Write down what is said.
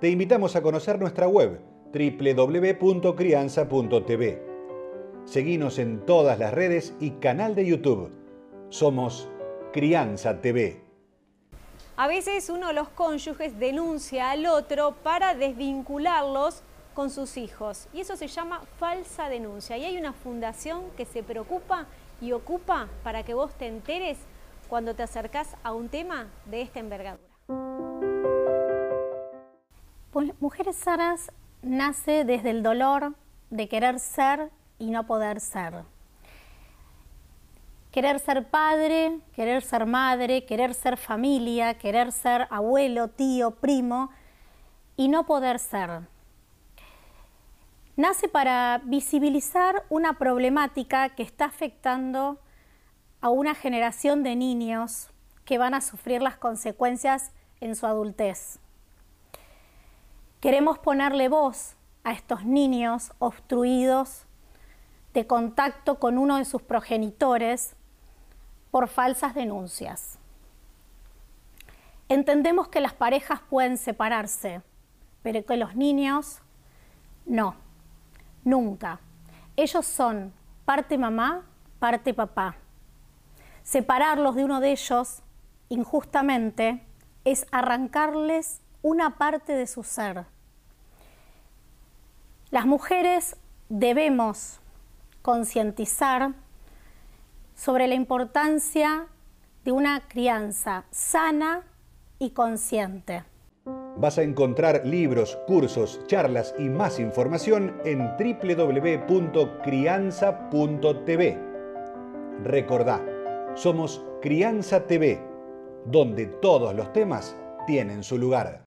te invitamos a conocer nuestra web www.crianza.tv. Seguimos en todas las redes y canal de YouTube. Somos Crianza TV. A veces uno de los cónyuges denuncia al otro para desvincularlos con sus hijos y eso se llama falsa denuncia y hay una fundación que se preocupa y ocupa para que vos te enteres cuando te acercás a un tema de esta envergadura. Mujeres Sanas nace desde el dolor de querer ser y no poder ser. Querer ser padre, querer ser madre, querer ser familia, querer ser abuelo, tío, primo y no poder ser. Nace para visibilizar una problemática que está afectando a una generación de niños que van a sufrir las consecuencias en su adultez. Queremos ponerle voz a estos niños obstruidos de contacto con uno de sus progenitores por falsas denuncias. Entendemos que las parejas pueden separarse, pero que los niños no, nunca. Ellos son parte mamá, parte papá. Separarlos de uno de ellos injustamente es arrancarles una parte de su ser. Las mujeres debemos concientizar sobre la importancia de una crianza sana y consciente. Vas a encontrar libros, cursos, charlas y más información en www.crianza.tv. Recordá, somos Crianza TV, donde todos los temas tienen su lugar.